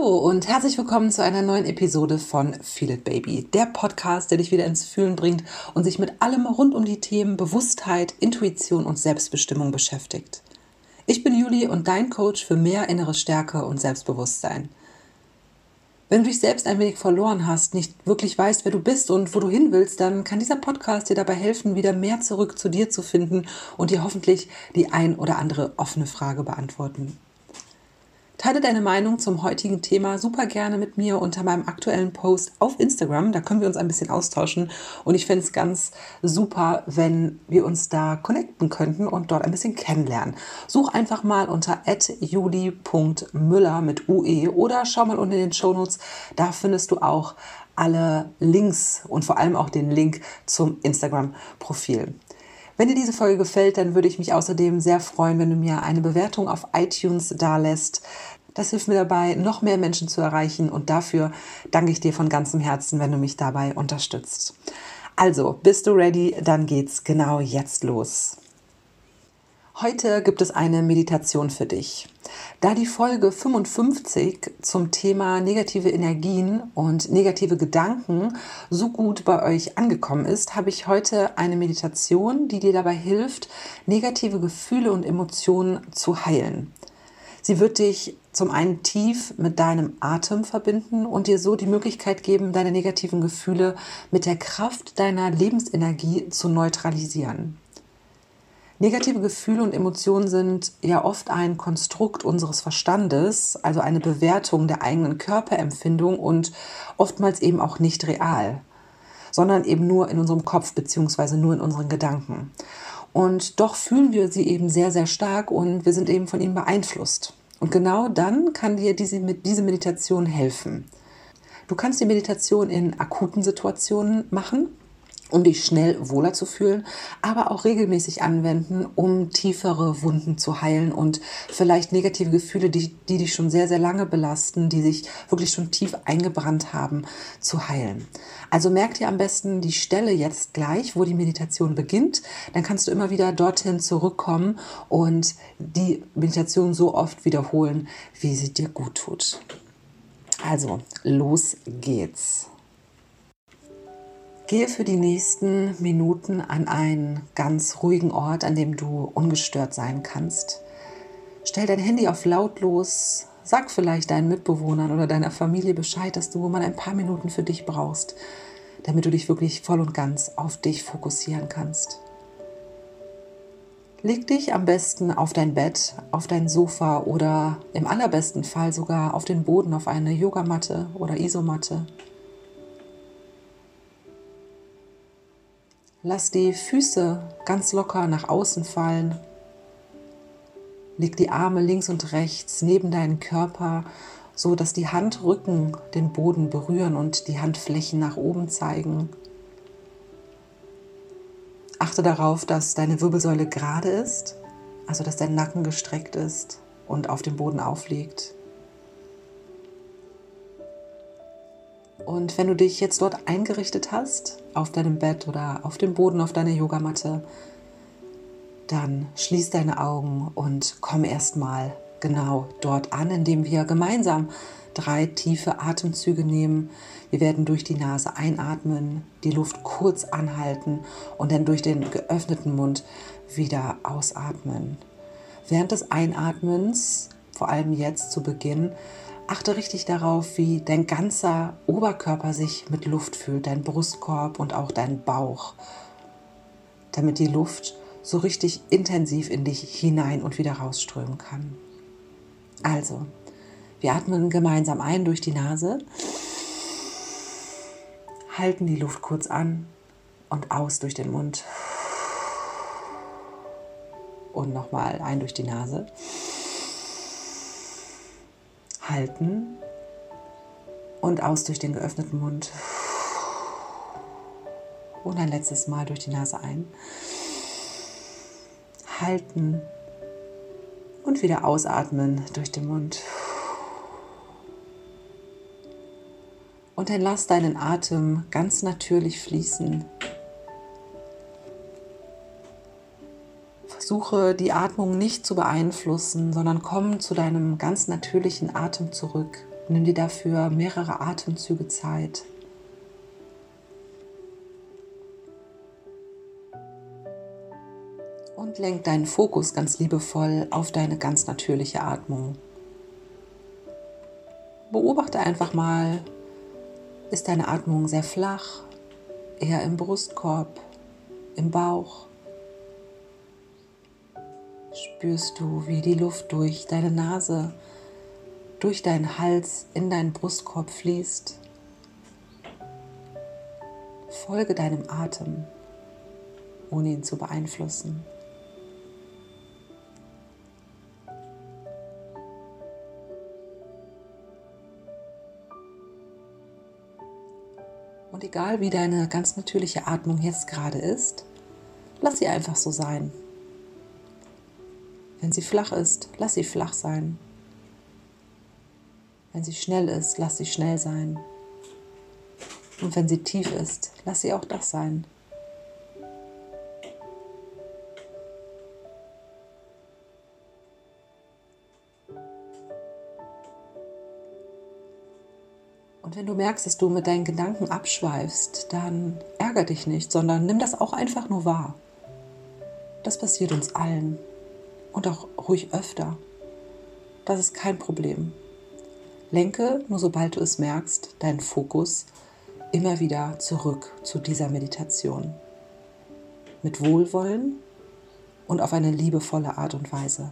Hallo und herzlich willkommen zu einer neuen Episode von Feel It Baby, der Podcast, der dich wieder ins Fühlen bringt und sich mit allem rund um die Themen Bewusstheit, Intuition und Selbstbestimmung beschäftigt. Ich bin Juli und dein Coach für mehr innere Stärke und Selbstbewusstsein. Wenn du dich selbst ein wenig verloren hast, nicht wirklich weißt, wer du bist und wo du hin willst, dann kann dieser Podcast dir dabei helfen, wieder mehr zurück zu dir zu finden und dir hoffentlich die ein oder andere offene Frage beantworten. Teile deine Meinung zum heutigen Thema super gerne mit mir unter meinem aktuellen Post auf Instagram. Da können wir uns ein bisschen austauschen. Und ich fände es ganz super, wenn wir uns da connecten könnten und dort ein bisschen kennenlernen. Such einfach mal unter juli.müller mit UE oder schau mal unter den Shownotes. Da findest du auch alle Links und vor allem auch den Link zum Instagram-Profil. Wenn dir diese Folge gefällt, dann würde ich mich außerdem sehr freuen, wenn du mir eine Bewertung auf iTunes dalässt. Das hilft mir dabei, noch mehr Menschen zu erreichen und dafür danke ich dir von ganzem Herzen, wenn du mich dabei unterstützt. Also, bist du ready? Dann geht's genau jetzt los. Heute gibt es eine Meditation für dich. Da die Folge 55 zum Thema negative Energien und negative Gedanken so gut bei euch angekommen ist, habe ich heute eine Meditation, die dir dabei hilft, negative Gefühle und Emotionen zu heilen. Sie wird dich zum einen tief mit deinem Atem verbinden und dir so die Möglichkeit geben, deine negativen Gefühle mit der Kraft deiner Lebensenergie zu neutralisieren. Negative Gefühle und Emotionen sind ja oft ein Konstrukt unseres Verstandes, also eine Bewertung der eigenen Körperempfindung und oftmals eben auch nicht real, sondern eben nur in unserem Kopf bzw. nur in unseren Gedanken. Und doch fühlen wir sie eben sehr, sehr stark und wir sind eben von ihnen beeinflusst. Und genau dann kann dir diese, diese Meditation helfen. Du kannst die Meditation in akuten Situationen machen, um dich schnell wohler zu fühlen, aber auch regelmäßig anwenden, um tiefere Wunden zu heilen und vielleicht negative Gefühle, die, die dich schon sehr, sehr lange belasten, die sich wirklich schon tief eingebrannt haben, zu heilen. Also merk dir am besten die Stelle jetzt gleich, wo die Meditation beginnt. Dann kannst du immer wieder dorthin zurückkommen und die Meditation so oft wiederholen, wie sie dir gut tut. Also, los geht's. Gehe für die nächsten Minuten an einen ganz ruhigen Ort, an dem du ungestört sein kannst. Stell dein Handy auf lautlos. Sag vielleicht deinen Mitbewohnern oder deiner Familie Bescheid, dass du mal ein paar Minuten für dich brauchst, damit du dich wirklich voll und ganz auf dich fokussieren kannst. Leg dich am besten auf dein Bett, auf dein Sofa oder im allerbesten Fall sogar auf den Boden auf eine Yogamatte oder Isomatte. Lass die Füße ganz locker nach außen fallen. Leg die Arme links und rechts neben deinen Körper, so dass die Handrücken den Boden berühren und die Handflächen nach oben zeigen. Achte darauf, dass deine Wirbelsäule gerade ist, also dass dein Nacken gestreckt ist und auf dem Boden aufliegt. Und wenn du dich jetzt dort eingerichtet hast, auf deinem Bett oder auf dem Boden, auf deiner Yogamatte, dann schließ deine Augen und komm erstmal genau dort an, indem wir gemeinsam drei tiefe Atemzüge nehmen. Wir werden durch die Nase einatmen, die Luft kurz anhalten und dann durch den geöffneten Mund wieder ausatmen. Während des Einatmens, vor allem jetzt zu Beginn, Achte richtig darauf, wie dein ganzer Oberkörper sich mit Luft fühlt, dein Brustkorb und auch dein Bauch, damit die Luft so richtig intensiv in dich hinein und wieder rausströmen kann. Also, wir atmen gemeinsam ein durch die Nase, halten die Luft kurz an und aus durch den Mund. Und nochmal ein durch die Nase halten und aus durch den geöffneten Mund. Und ein letztes Mal durch die Nase ein. Halten und wieder ausatmen durch den Mund. Und dann lass deinen Atem ganz natürlich fließen. Versuche die Atmung nicht zu beeinflussen, sondern komm zu deinem ganz natürlichen Atem zurück Nimm dir dafür mehrere Atemzüge Zeit. Und lenk deinen Fokus ganz liebevoll auf deine ganz natürliche Atmung. Beobachte einfach mal, ist deine Atmung sehr flach, eher im Brustkorb, im Bauch? Spürst du, wie die Luft durch deine Nase durch deinen Hals in deinen Brustkorb fließt. Folge deinem Atem, ohne ihn zu beeinflussen. Und egal wie deine ganz natürliche Atmung jetzt gerade ist, lass sie einfach so sein. Wenn sie flach ist, lass sie flach sein. Wenn sie schnell ist, lass sie schnell sein. Und wenn sie tief ist, lass sie auch das sein. Und wenn du merkst, dass du mit deinen Gedanken abschweifst, dann ärger dich nicht, sondern nimm das auch einfach nur wahr. Das passiert uns allen und auch ruhig öfter. Das ist kein Problem. Lenke, nur sobald du es merkst, deinen Fokus immer wieder zurück zu dieser Meditation. Mit Wohlwollen und auf eine liebevolle Art und Weise.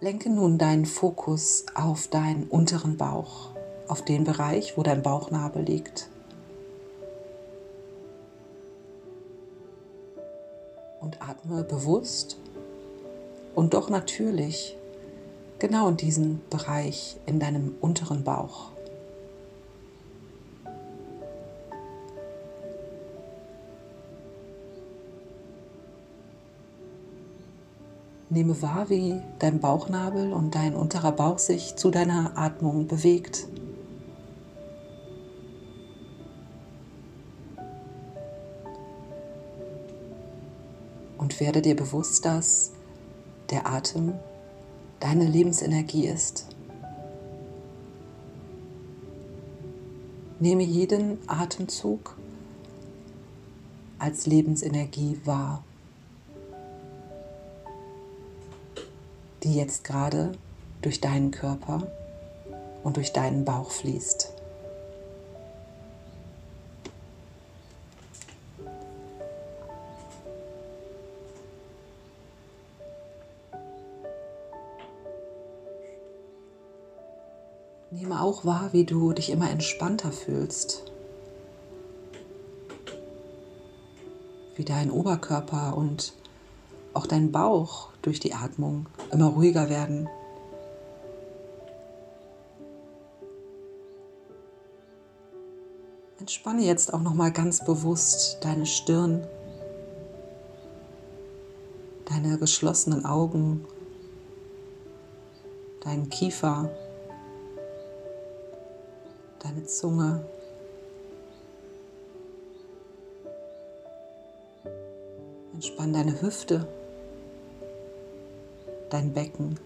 Lenke nun deinen Fokus auf deinen unteren Bauch, auf den Bereich, wo dein Bauchnabel liegt. Und atme bewusst und doch natürlich genau in diesen Bereich in deinem unteren Bauch. Nehme wahr, wie dein Bauchnabel und dein unterer Bauch sich zu deiner Atmung bewegt. Werde dir bewusst, dass der Atem deine Lebensenergie ist. Nehme jeden Atemzug als Lebensenergie wahr, die jetzt gerade durch deinen Körper und durch deinen Bauch fließt. Nehme auch wahr, wie du dich immer entspannter fühlst. Wie dein Oberkörper und auch dein Bauch durch die Atmung immer ruhiger werden. Entspanne jetzt auch noch mal ganz bewusst deine Stirn, deine geschlossenen Augen, deinen Kiefer deine Zunge. Entspann deine Hüfte, dein Becken.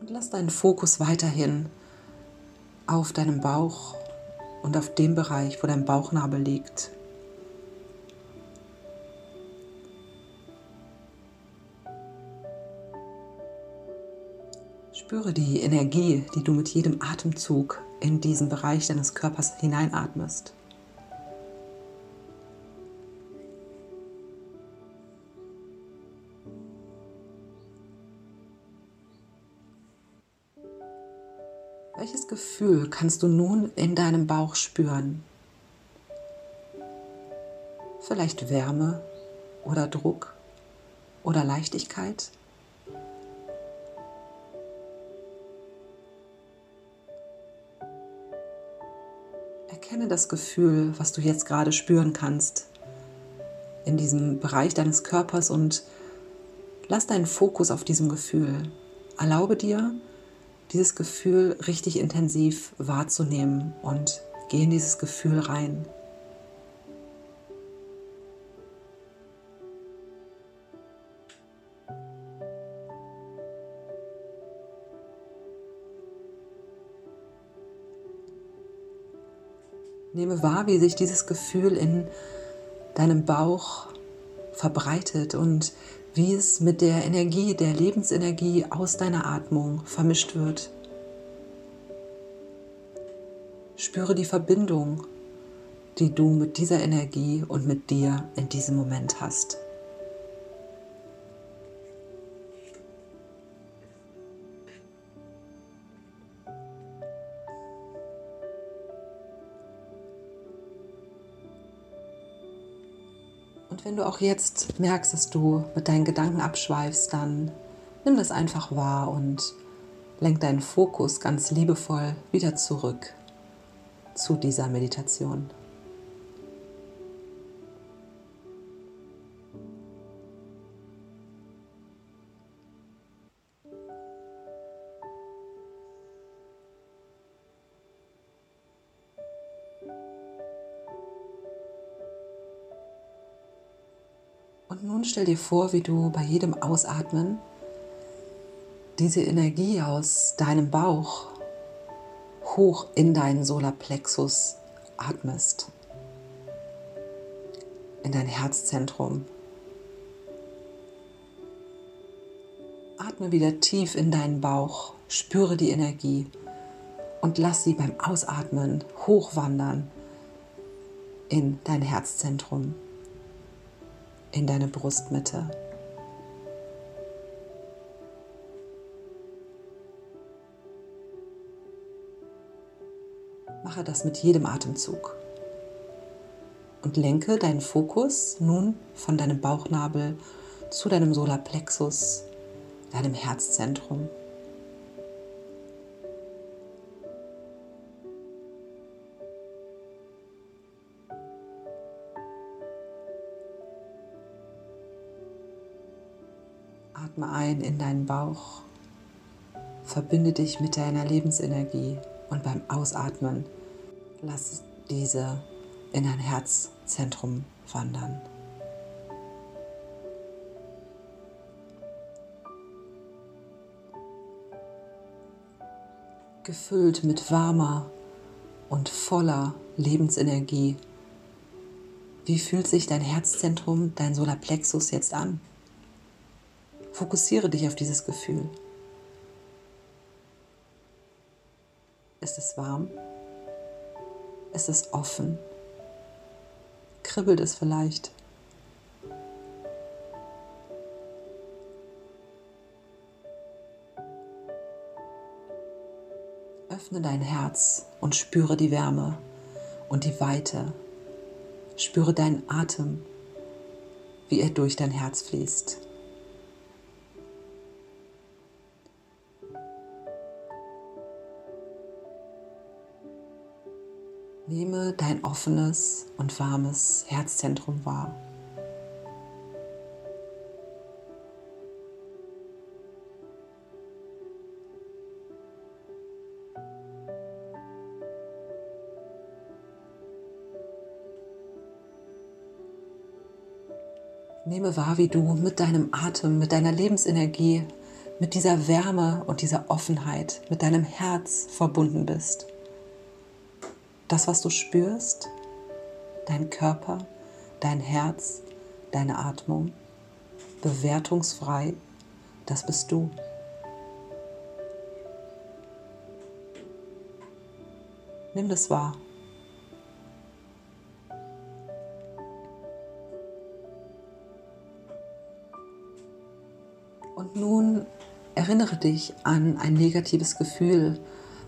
Und lass deinen Fokus weiterhin auf deinem Bauch und auf dem Bereich, wo dein Bauchnabel liegt, Spüre die Energie, die du mit jedem Atemzug in diesen Bereich deines Körpers hineinatmest. Welches Gefühl kannst du nun in deinem Bauch spüren? Vielleicht Wärme oder Druck oder Leichtigkeit? Erkenne das Gefühl, was du jetzt gerade spüren kannst in diesem Bereich deines Körpers und lass deinen Fokus auf diesem Gefühl. Erlaube dir, dieses Gefühl richtig intensiv wahrzunehmen und geh in dieses Gefühl rein. Nehme wahr, wie sich dieses Gefühl in deinem Bauch verbreitet und wie es mit der Energie, der Lebensenergie aus deiner Atmung vermischt wird. Spüre die Verbindung, die du mit dieser Energie und mit dir in diesem Moment hast. Wenn du auch jetzt merkst, dass du mit deinen Gedanken abschweifst, dann nimm das einfach wahr und lenk deinen Fokus ganz liebevoll wieder zurück zu dieser Meditation. Stell dir vor, wie du bei jedem Ausatmen diese Energie aus deinem Bauch hoch in deinen Solarplexus atmest, in dein Herzzentrum. Atme wieder tief in deinen Bauch, spüre die Energie und lass sie beim Ausatmen hochwandern in dein Herzzentrum in deine Brustmitte. Mache das mit jedem Atemzug und lenke deinen Fokus nun von deinem Bauchnabel zu deinem Solarplexus, deinem Herzzentrum. Atme ein in deinen Bauch. Verbinde dich mit deiner Lebensenergie und beim Ausatmen lass diese in dein Herzzentrum wandern. Gefüllt mit warmer und voller Lebensenergie. Wie fühlt sich dein Herzzentrum, dein Solarplexus jetzt an? Fokussiere dich auf dieses Gefühl. Ist es warm? Ist es offen? Kribbelt es vielleicht? Öffne dein Herz und spüre die Wärme und die Weite. Spüre deinen Atem, wie er durch dein Herz fließt. Nehme dein offenes und warmes Herzzentrum wahr. Nehme wahr, wie du mit deinem Atem, mit deiner Lebensenergie, mit dieser Wärme und dieser Offenheit, mit deinem Herz verbunden bist das, was du spürst, dein Körper, dein Herz, deine Atmung, bewertungsfrei, das bist du. Nimm das wahr. Und nun erinnere dich an ein negatives Gefühl,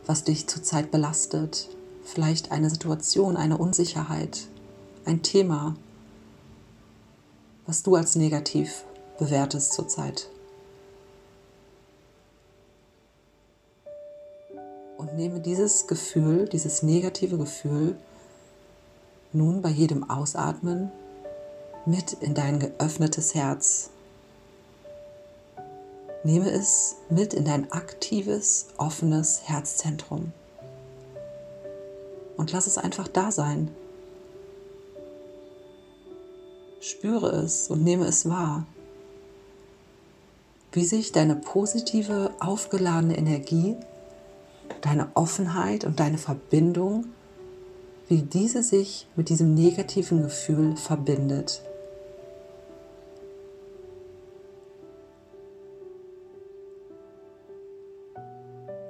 was dich zurzeit belastet, vielleicht eine Situation, eine Unsicherheit, ein Thema, was du als negativ bewertest zurzeit. Und nehme dieses Gefühl, dieses negative Gefühl nun bei jedem Ausatmen mit in dein geöffnetes Herz. Nehme es mit in dein aktives, offenes Herzzentrum und lass es einfach da sein. Spüre es und nehme es wahr, wie sich deine positive, aufgeladene Energie, deine Offenheit und deine Verbindung, wie diese sich mit diesem negativen Gefühl verbindet.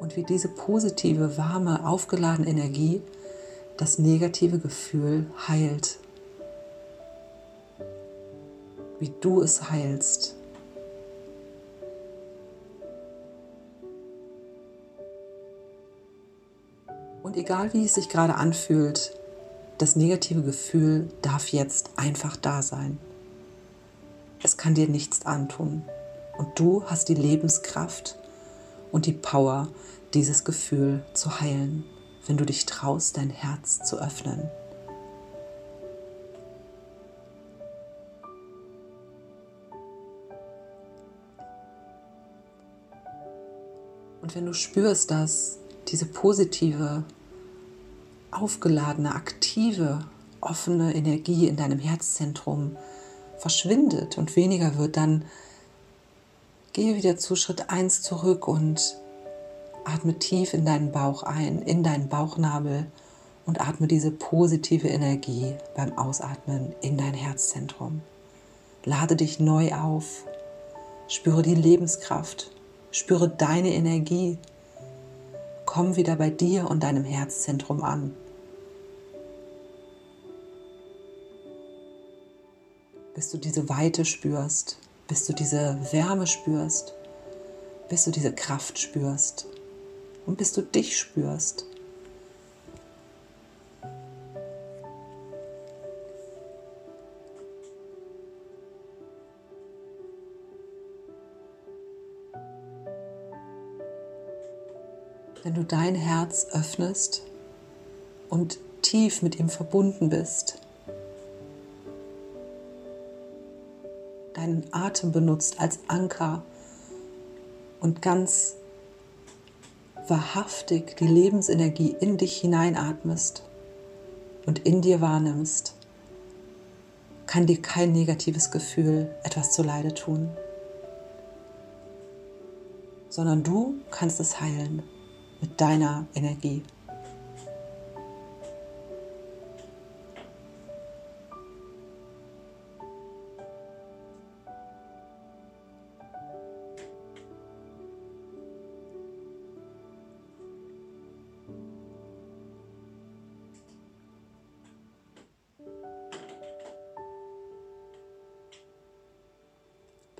Und wie diese positive, warme, aufgeladene Energie das negative Gefühl heilt. Wie du es heilst. Und egal wie es sich gerade anfühlt, das negative Gefühl darf jetzt einfach da sein. Es kann dir nichts antun. Und du hast die Lebenskraft und die Power, dieses Gefühl zu heilen wenn du dich traust, dein Herz zu öffnen. Und wenn du spürst, dass diese positive, aufgeladene, aktive, offene Energie in deinem Herzzentrum verschwindet und weniger wird, dann gehe wieder zu Schritt 1 zurück und Atme tief in deinen Bauch ein, in deinen Bauchnabel und atme diese positive Energie beim Ausatmen in dein Herzzentrum. Lade dich neu auf, spüre die Lebenskraft, spüre deine Energie. Komm wieder bei dir und deinem Herzzentrum an. Bis du diese Weite spürst, bis du diese Wärme spürst, bis du diese Kraft spürst und bis du dich spürst. Wenn du dein Herz öffnest und tief mit ihm verbunden bist, deinen Atem benutzt als Anker und ganz wahrhaftig die Lebensenergie in dich hineinatmest und in dir wahrnimmst, kann dir kein negatives Gefühl etwas zuleide tun, sondern du kannst es heilen mit deiner Energie.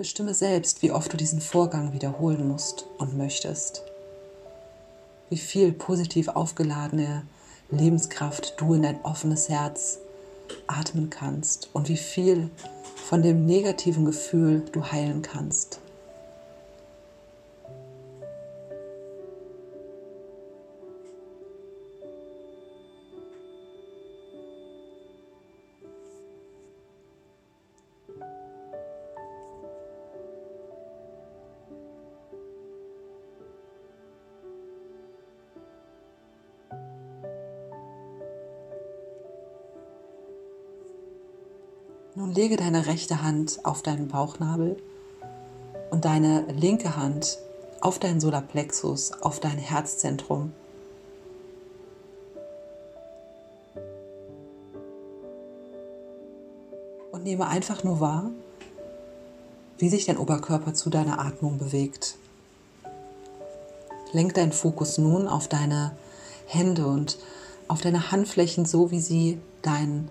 Bestimme selbst, wie oft du diesen Vorgang wiederholen musst und möchtest. Wie viel positiv aufgeladene Lebenskraft du in dein offenes Herz atmen kannst und wie viel von dem negativen Gefühl du heilen kannst. Nun lege deine rechte Hand auf deinen Bauchnabel und deine linke Hand auf deinen Solarplexus, auf dein Herzzentrum. Und nehme einfach nur wahr, wie sich dein Oberkörper zu deiner Atmung bewegt. Lenk deinen Fokus nun auf deine Hände und auf deine Handflächen so, wie sie deinen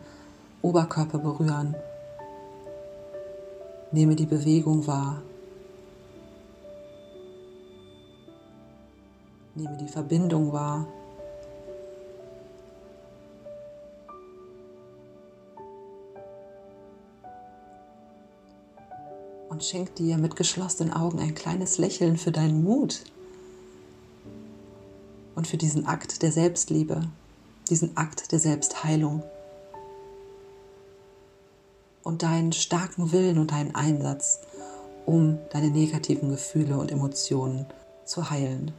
Oberkörper berühren. Nehme die Bewegung wahr. Nehme die Verbindung wahr. Und schenk dir mit geschlossenen Augen ein kleines Lächeln für deinen Mut und für diesen Akt der Selbstliebe, diesen Akt der Selbstheilung und deinen starken Willen und deinen Einsatz, um deine negativen Gefühle und Emotionen zu heilen.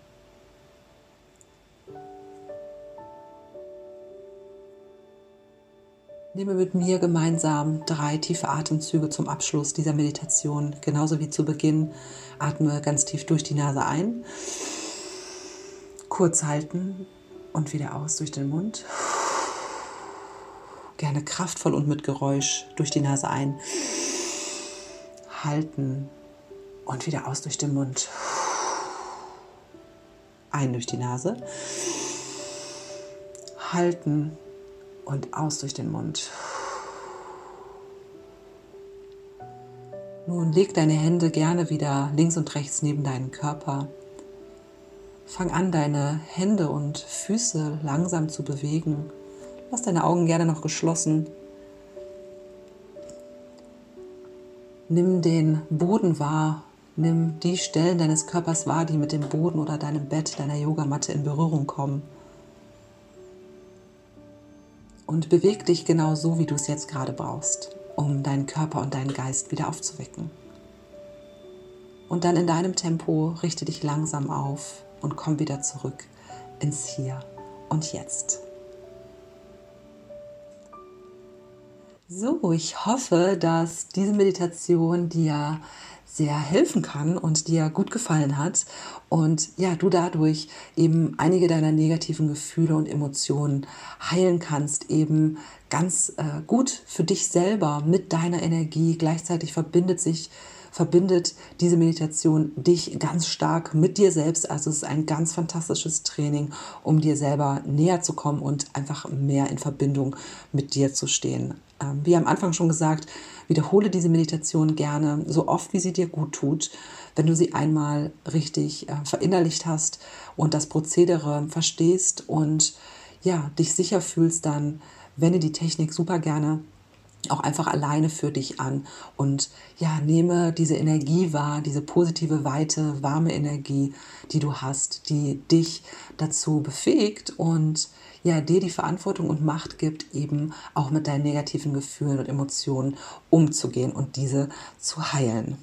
Nehme mit mir gemeinsam drei tiefe Atemzüge zum Abschluss dieser Meditation. Genauso wie zu Beginn atme ganz tief durch die Nase ein, kurz halten und wieder aus durch den Mund. Gerne kraftvoll und mit Geräusch durch die Nase ein, halten und wieder aus durch den Mund. Ein durch die Nase, halten und aus durch den Mund. Nun leg deine Hände gerne wieder links und rechts neben deinen Körper. Fang an, deine Hände und Füße langsam zu bewegen. Lass deine Augen gerne noch geschlossen. Nimm den Boden wahr. Nimm die Stellen deines Körpers wahr, die mit dem Boden oder deinem Bett, deiner Yogamatte in Berührung kommen und beweg dich genau so, wie du es jetzt gerade brauchst, um deinen Körper und deinen Geist wieder aufzuwecken. Und dann in deinem Tempo richte dich langsam auf und komm wieder zurück ins Hier und Jetzt. So, ich hoffe, dass diese Meditation dir sehr helfen kann und dir gut gefallen hat und ja, du dadurch eben einige deiner negativen Gefühle und Emotionen heilen kannst, eben ganz äh, gut für dich selber mit deiner Energie. Gleichzeitig verbindet sich verbindet diese Meditation dich ganz stark mit dir selbst. Also es ist ein ganz fantastisches Training, um dir selber näher zu kommen und einfach mehr in Verbindung mit dir zu stehen. Ähm, wie am Anfang schon gesagt, wiederhole diese Meditation gerne so oft, wie sie dir gut tut. Wenn du sie einmal richtig äh, verinnerlicht hast und das Prozedere verstehst und ja, dich sicher fühlst, dann wende die Technik super gerne auch einfach alleine für dich an und ja, nehme diese Energie wahr, diese positive, weite, warme Energie, die du hast, die dich dazu befähigt und ja, dir die Verantwortung und Macht gibt, eben auch mit deinen negativen Gefühlen und Emotionen umzugehen und diese zu heilen.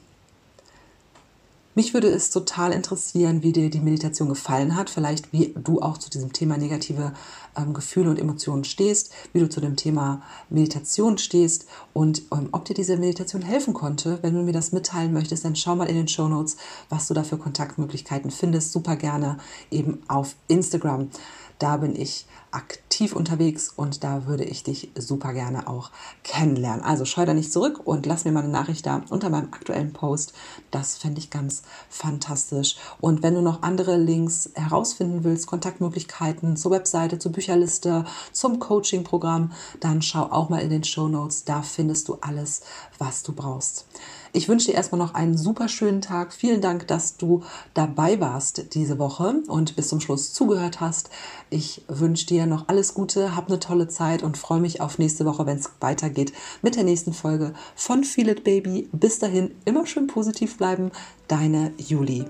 Mich würde es total interessieren, wie dir die Meditation gefallen hat, vielleicht wie du auch zu diesem Thema negative ähm, Gefühle und Emotionen stehst, wie du zu dem Thema Meditation stehst und ähm, ob dir diese Meditation helfen konnte. Wenn du mir das mitteilen möchtest, dann schau mal in den Show Notes, was du da für Kontaktmöglichkeiten findest. Super gerne eben auf Instagram. Da bin ich aktiv unterwegs und da würde ich dich super gerne auch kennenlernen. Also scheu da nicht zurück und lass mir mal eine Nachricht da unter meinem aktuellen Post. Das fände ich ganz fantastisch. Und wenn du noch andere Links herausfinden willst, Kontaktmöglichkeiten zur Webseite, zur Bücherliste, zum Coaching-Programm, dann schau auch mal in den Show Notes. Da findest du alles, was du brauchst. Ich wünsche dir erstmal noch einen super schönen Tag. Vielen Dank, dass du dabei warst diese Woche und bis zum Schluss zugehört hast. Ich wünsche dir noch alles Gute, hab eine tolle Zeit und freue mich auf nächste Woche, wenn es weitergeht mit der nächsten Folge von Feel It Baby. Bis dahin immer schön positiv bleiben. Deine Julie.